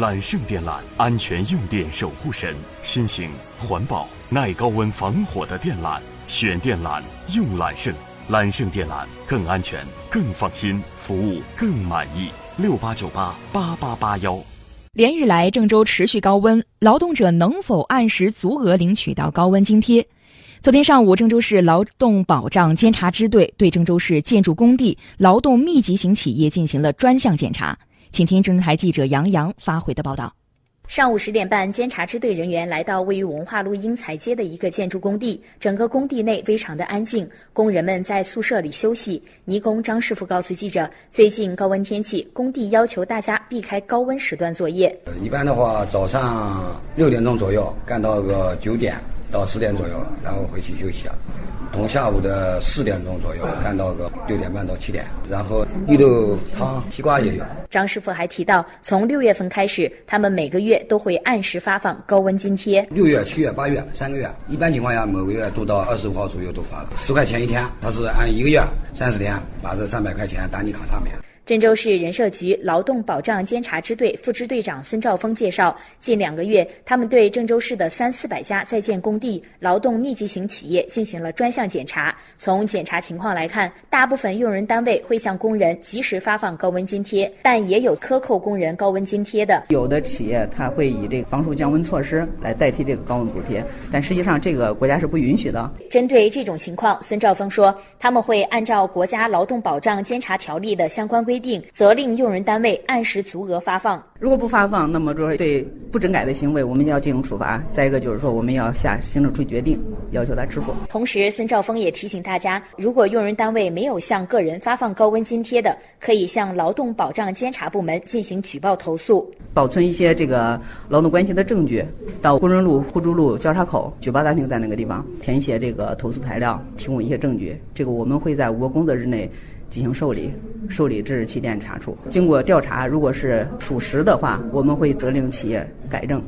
揽胜电缆，安全用电守护神，新型环保耐高温防火的电缆，选电缆用揽胜，揽胜电缆更安全、更放心，服务更满意。六八九八八八八幺。连日来，郑州持续高温，劳动者能否按时足额领取到高温津贴？昨天上午，郑州市劳动保障监察支队对郑州市建筑工地劳动密集型企业进行了专项检查。请听中央台记者杨洋发回的报道。上午十点半，监察支队人员来到位于文化路英才街的一个建筑工地，整个工地内非常的安静，工人们在宿舍里休息。泥工张师傅告诉记者，最近高温天气，工地要求大家避开高温时段作业。一般的话，早上六点钟左右干到个九点。到十点左右，然后回去休息啊。从下午的四点钟左右干到个六点半到七点，然后绿豆汤、西瓜也有。张师傅还提到，从六月份开始，他们每个月都会按时发放高温津贴。六月、七月、八月三个月，一般情况下每个月都到二十五号左右都发了，十块钱一天，他是按一个月三十天把这三百块钱打你卡上面。郑州市人社局劳动保障监察支队副支队长孙兆峰介绍，近两个月，他们对郑州市的三四百家在建工地、劳动密集型企业进行了专项检查。从检查情况来看，大部分用人单位会向工人及时发放高温津贴，但也有克扣工人高温津贴的。有的企业他会以这个防暑降温措施来代替这个高温补贴，但实际上这个国家是不允许的。针对这种情况，孙兆峰说，他们会按照国家劳动保障监察条例的相关规。定责令用人单位按时足额发放，如果不发放，那么就是对不整改的行为，我们要进行处罚。再一个就是说，我们要下行政处决定，要求他支付。同时，孙兆峰也提醒大家，如果用人单位没有向个人发放高温津贴的，可以向劳动保障监察部门进行举报投诉。保存一些这个劳动关系的证据，到工人路、互助路交叉口举报大厅在那个地方填写这个投诉材料，提供一些证据。这个我们会在五个工作日内。进行受理，受理至起点查处。经过调查，如果是属实的话，我们会责令企业改正。